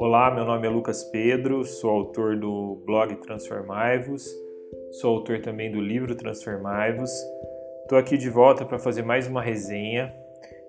Olá, meu nome é Lucas Pedro, sou autor do blog Transformai-vos, sou autor também do livro Transformai-vos. Estou aqui de volta para fazer mais uma resenha.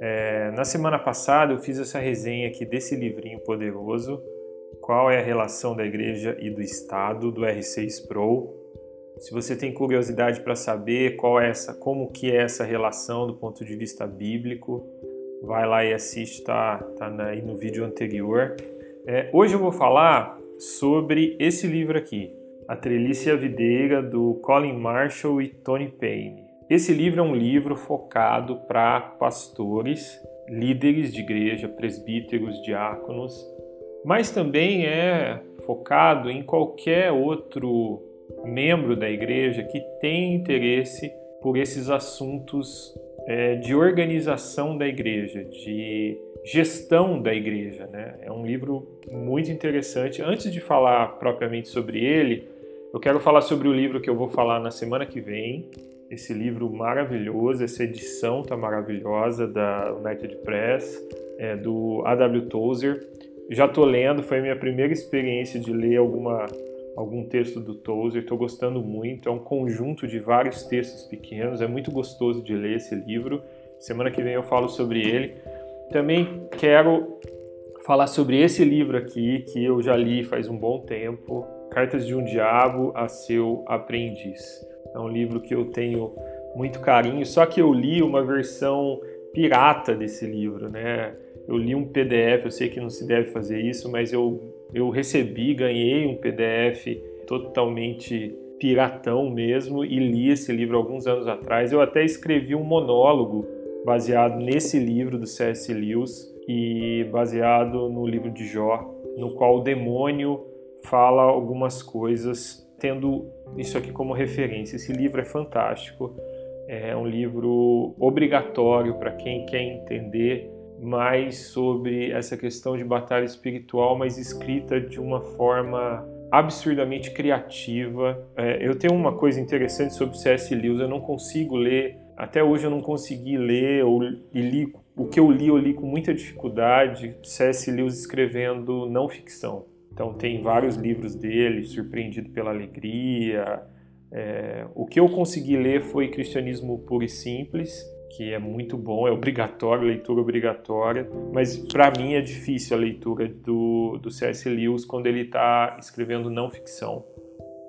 É, na semana passada eu fiz essa resenha aqui desse livrinho poderoso, qual é a relação da igreja e do Estado, do R6 Pro. Se você tem curiosidade para saber qual é essa, como que é essa relação do ponto de vista bíblico, vai lá e assiste, tá, tá aí no vídeo anterior. É, hoje eu vou falar sobre esse livro aqui, A Trelice e Videira, do Colin Marshall e Tony Payne. Esse livro é um livro focado para pastores, líderes de igreja, presbíteros, diáconos, mas também é focado em qualquer outro membro da igreja que tem interesse por esses assuntos é, de organização da igreja, de gestão da igreja. Né? É um livro muito interessante. Antes de falar propriamente sobre ele, eu quero falar sobre o livro que eu vou falar na semana que vem. Esse livro maravilhoso, essa edição tá maravilhosa da United Press, é, do A.W. Tozer. Já tô lendo, foi a minha primeira experiência de ler alguma, algum texto do Tozer, estou gostando muito. É um conjunto de vários textos pequenos, é muito gostoso de ler esse livro. Semana que vem eu falo sobre ele. Também quero falar sobre esse livro aqui que eu já li faz um bom tempo, Cartas de um Diabo a seu Aprendiz. É um livro que eu tenho muito carinho, só que eu li uma versão pirata desse livro, né? Eu li um PDF, eu sei que não se deve fazer isso, mas eu, eu recebi, ganhei um PDF totalmente piratão mesmo e li esse livro alguns anos atrás. Eu até escrevi um monólogo baseado nesse livro do C.S. Lewis e baseado no livro de Jó, no qual o demônio fala algumas coisas, tendo isso aqui como referência. Esse livro é fantástico, é um livro obrigatório para quem quer entender mais sobre essa questão de batalha espiritual, mas escrita de uma forma absurdamente criativa. É, eu tenho uma coisa interessante sobre C.S. Lewis, eu não consigo ler até hoje eu não consegui ler ou li o que eu li eu li com muita dificuldade. C.S. Lewis escrevendo não ficção. Então tem vários livros dele, Surpreendido pela Alegria. É, o que eu consegui ler foi Cristianismo Puro e Simples, que é muito bom, é obrigatório, leitura obrigatória, mas para mim é difícil a leitura do, do C.S. Lewis quando ele está escrevendo não ficção.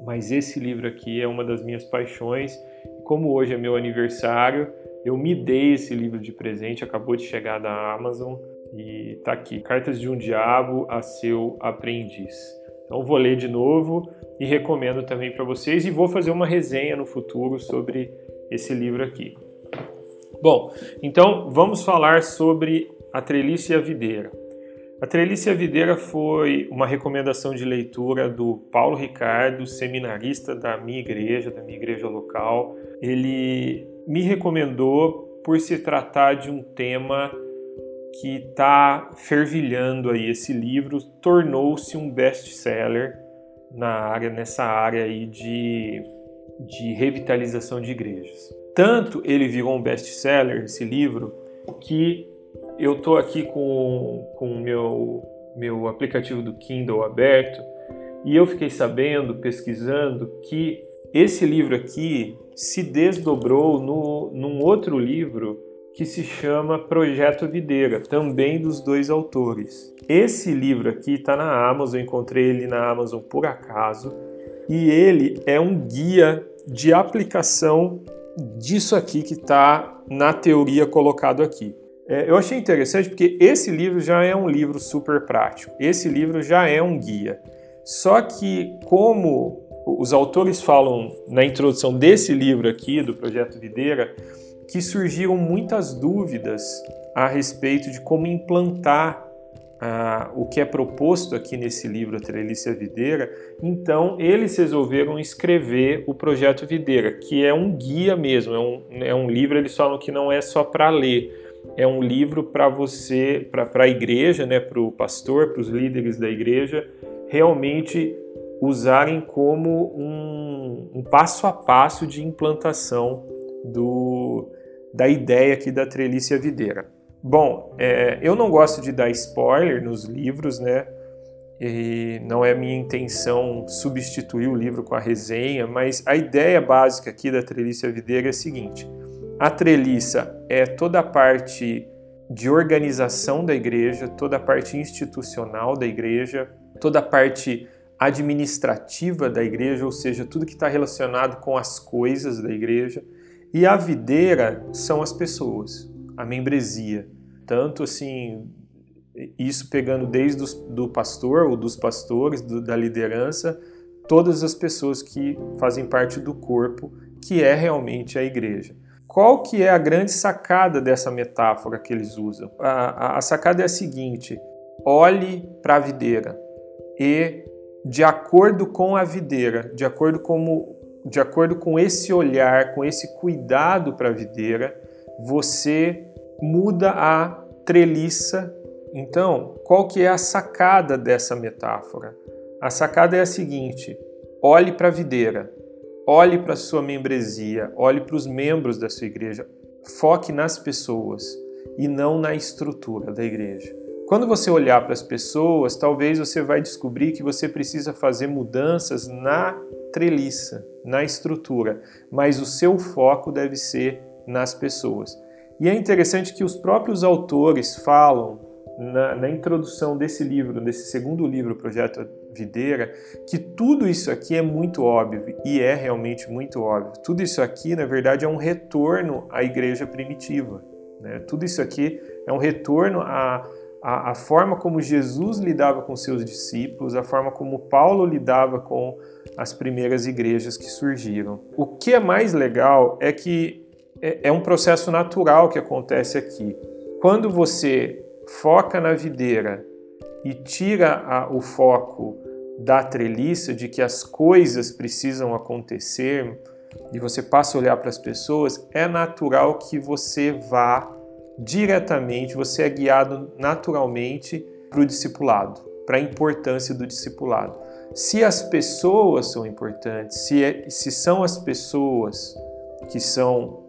Mas esse livro aqui é uma das minhas paixões como hoje é meu aniversário, eu me dei esse livro de presente, acabou de chegar da Amazon e tá aqui, Cartas de um Diabo a seu aprendiz. Então vou ler de novo e recomendo também para vocês e vou fazer uma resenha no futuro sobre esse livro aqui. Bom, então vamos falar sobre a trelice e a videira. A Trelice a Videira foi uma recomendação de leitura do Paulo Ricardo, seminarista da minha igreja, da minha igreja local. Ele me recomendou por se tratar de um tema que está fervilhando aí. Esse livro tornou-se um best-seller na área, nessa área aí de, de revitalização de igrejas. Tanto ele virou um best-seller, esse livro, que eu estou aqui com o meu, meu aplicativo do Kindle aberto e eu fiquei sabendo, pesquisando, que esse livro aqui se desdobrou no, num outro livro que se chama Projeto Videira, também dos dois autores. Esse livro aqui está na Amazon, eu encontrei ele na Amazon por acaso, e ele é um guia de aplicação disso aqui que está na teoria colocado aqui. É, eu achei interessante porque esse livro já é um livro super prático, esse livro já é um guia. Só que, como os autores falam na introdução desse livro aqui, do Projeto Videira, que surgiram muitas dúvidas a respeito de como implantar ah, o que é proposto aqui nesse livro, Trelícia Videira, então eles resolveram escrever o Projeto Videira, que é um guia mesmo, é um, é um livro, eles falam que não é só para ler, é um livro para você, para a igreja, né, para o pastor, para os líderes da igreja, realmente usarem como um, um, passo a passo de implantação do, da ideia aqui da trelice videira. Bom, é, eu não gosto de dar spoiler nos livros, né? e não é minha intenção substituir o livro com a resenha, mas a ideia básica aqui da treliça videira é a seguinte: a treliça é toda a parte de organização da igreja, toda a parte institucional da igreja, toda a parte administrativa da igreja, ou seja, tudo que está relacionado com as coisas da igreja, e a videira são as pessoas, a membresia. Tanto assim, isso pegando desde o do pastor ou dos pastores, do, da liderança, todas as pessoas que fazem parte do corpo, que é realmente a igreja. Qual que é a grande sacada dessa metáfora que eles usam? A, a, a sacada é a seguinte: olhe para a videira e de acordo com a videira, de acordo, como, de acordo com esse olhar, com esse cuidado para a videira, você muda a treliça. Então, qual que é a sacada dessa metáfora? A sacada é a seguinte: olhe para a videira, olhe para a sua membresia, olhe para os membros da sua igreja, foque nas pessoas e não na estrutura da igreja. Quando você olhar para as pessoas, talvez você vai descobrir que você precisa fazer mudanças na treliça, na estrutura, mas o seu foco deve ser nas pessoas. E é interessante que os próprios autores falam na, na introdução desse livro, desse segundo livro, Projeto Videira, que tudo isso aqui é muito óbvio e é realmente muito óbvio. Tudo isso aqui, na verdade, é um retorno à igreja primitiva. Né? Tudo isso aqui é um retorno a a, a, forma como Jesus lidava com seus discípulos, a forma como Paulo lidava com as primeiras igrejas que surgiram. O que é mais legal é que é, é um processo natural que acontece aqui. Quando você foca na videira e tira a, o foco da treliça, de que as coisas precisam acontecer, e você passa a olhar para as pessoas, é natural que você vá diretamente, você é guiado naturalmente para o discipulado, para a importância do discipulado. Se as pessoas são importantes, se, é, se são as pessoas que são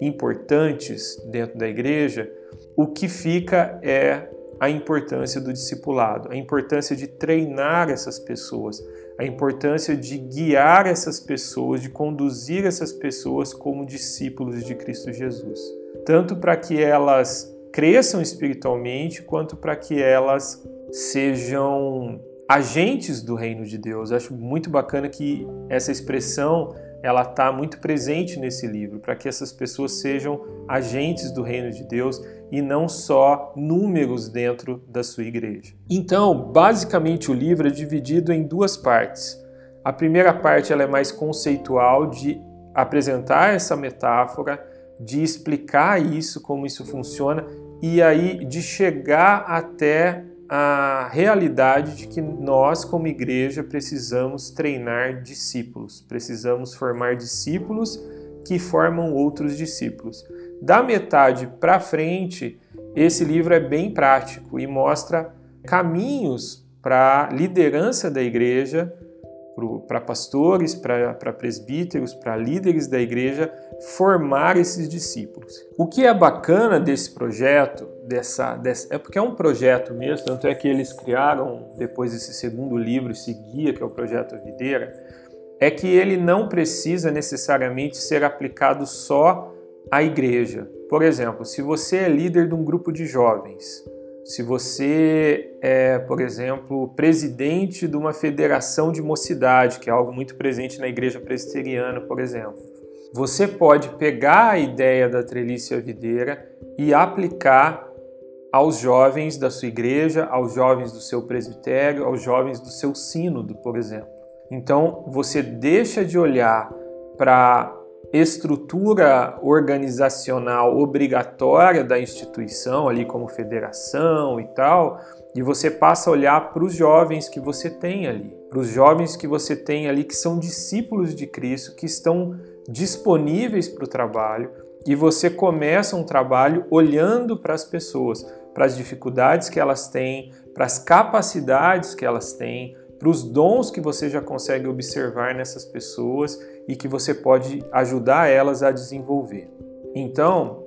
importantes dentro da igreja, o que fica é a importância do discipulado, a importância de treinar essas pessoas, a importância de guiar essas pessoas, de conduzir essas pessoas como discípulos de Cristo Jesus tanto para que elas cresçam espiritualmente, quanto para que elas sejam agentes do reino de Deus. acho muito bacana que essa expressão ela está muito presente nesse livro, para que essas pessoas sejam agentes do reino de Deus e não só números dentro da sua igreja. Então, basicamente o livro é dividido em duas partes. A primeira parte ela é mais conceitual de apresentar essa metáfora de explicar isso, como isso funciona, e aí de chegar até a realidade de que nós, como igreja, precisamos treinar discípulos, precisamos formar discípulos que formam outros discípulos. Da metade para frente, esse livro é bem prático e mostra caminhos para a liderança da igreja para pastores, para presbíteros, para líderes da igreja formar esses discípulos. O que é bacana desse projeto, dessa, dessa, é porque é um projeto mesmo, tanto é que eles criaram depois desse segundo livro, esse guia que é o projeto Videira, é que ele não precisa necessariamente ser aplicado só à igreja. Por exemplo, se você é líder de um grupo de jovens, se você é, por exemplo, presidente de uma federação de mocidade, que é algo muito presente na igreja presbiteriana, por exemplo, você pode pegar a ideia da treliça videira e aplicar aos jovens da sua igreja, aos jovens do seu presbitério, aos jovens do seu sínodo, por exemplo. Então, você deixa de olhar para estrutura organizacional obrigatória da instituição, ali como federação e tal, e você passa a olhar para os jovens que você tem ali, para os jovens que você tem ali que são discípulos de Cristo, que estão disponíveis para o trabalho, e você começa um trabalho olhando para as pessoas, para as dificuldades que elas têm, para as capacidades que elas têm, para os dons que você já consegue observar nessas pessoas e que você pode ajudar elas a desenvolver. Então,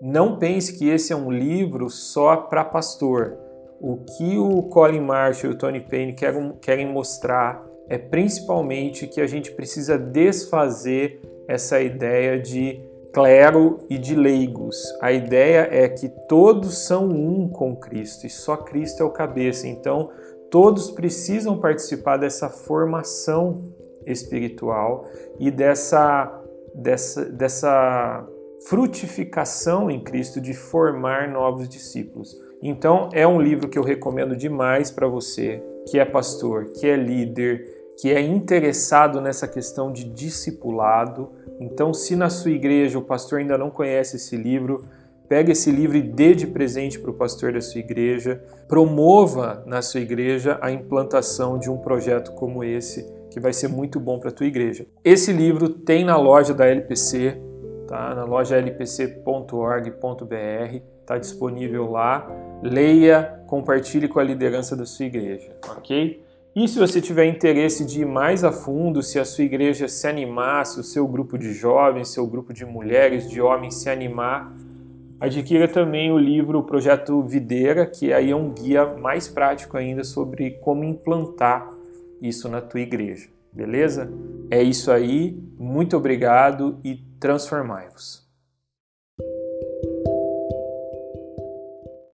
não pense que esse é um livro só para pastor O que o Colin Marshall e o Tony Payne querem, querem mostrar é principalmente que a gente precisa desfazer essa ideia de clero e de leigos. A ideia é que todos são um com Cristo e só Cristo é o cabeça. Então, todos precisam participar dessa formação espiritual e dessa, dessa, dessa frutificação em Cristo de formar novos discípulos. Então, é um livro que eu recomendo demais para você que é pastor, que é líder, que é interessado nessa questão de discipulado. Então, se na sua igreja o pastor ainda não conhece esse livro, pegue esse livro e dê de presente para o pastor da sua igreja. Promova na sua igreja a implantação de um projeto como esse, que vai ser muito bom para a tua igreja. Esse livro tem na loja da LPC, tá? na loja lpc.org.br, está disponível lá. Leia, compartilhe com a liderança da sua igreja, ok? E se você tiver interesse de ir mais a fundo, se a sua igreja se animar, se o seu grupo de jovens, seu grupo de mulheres, de homens se animar, adquira também o livro Projeto Videira, que aí é um guia mais prático ainda sobre como implantar isso na tua igreja. Beleza? É isso aí. Muito obrigado e transformai-vos.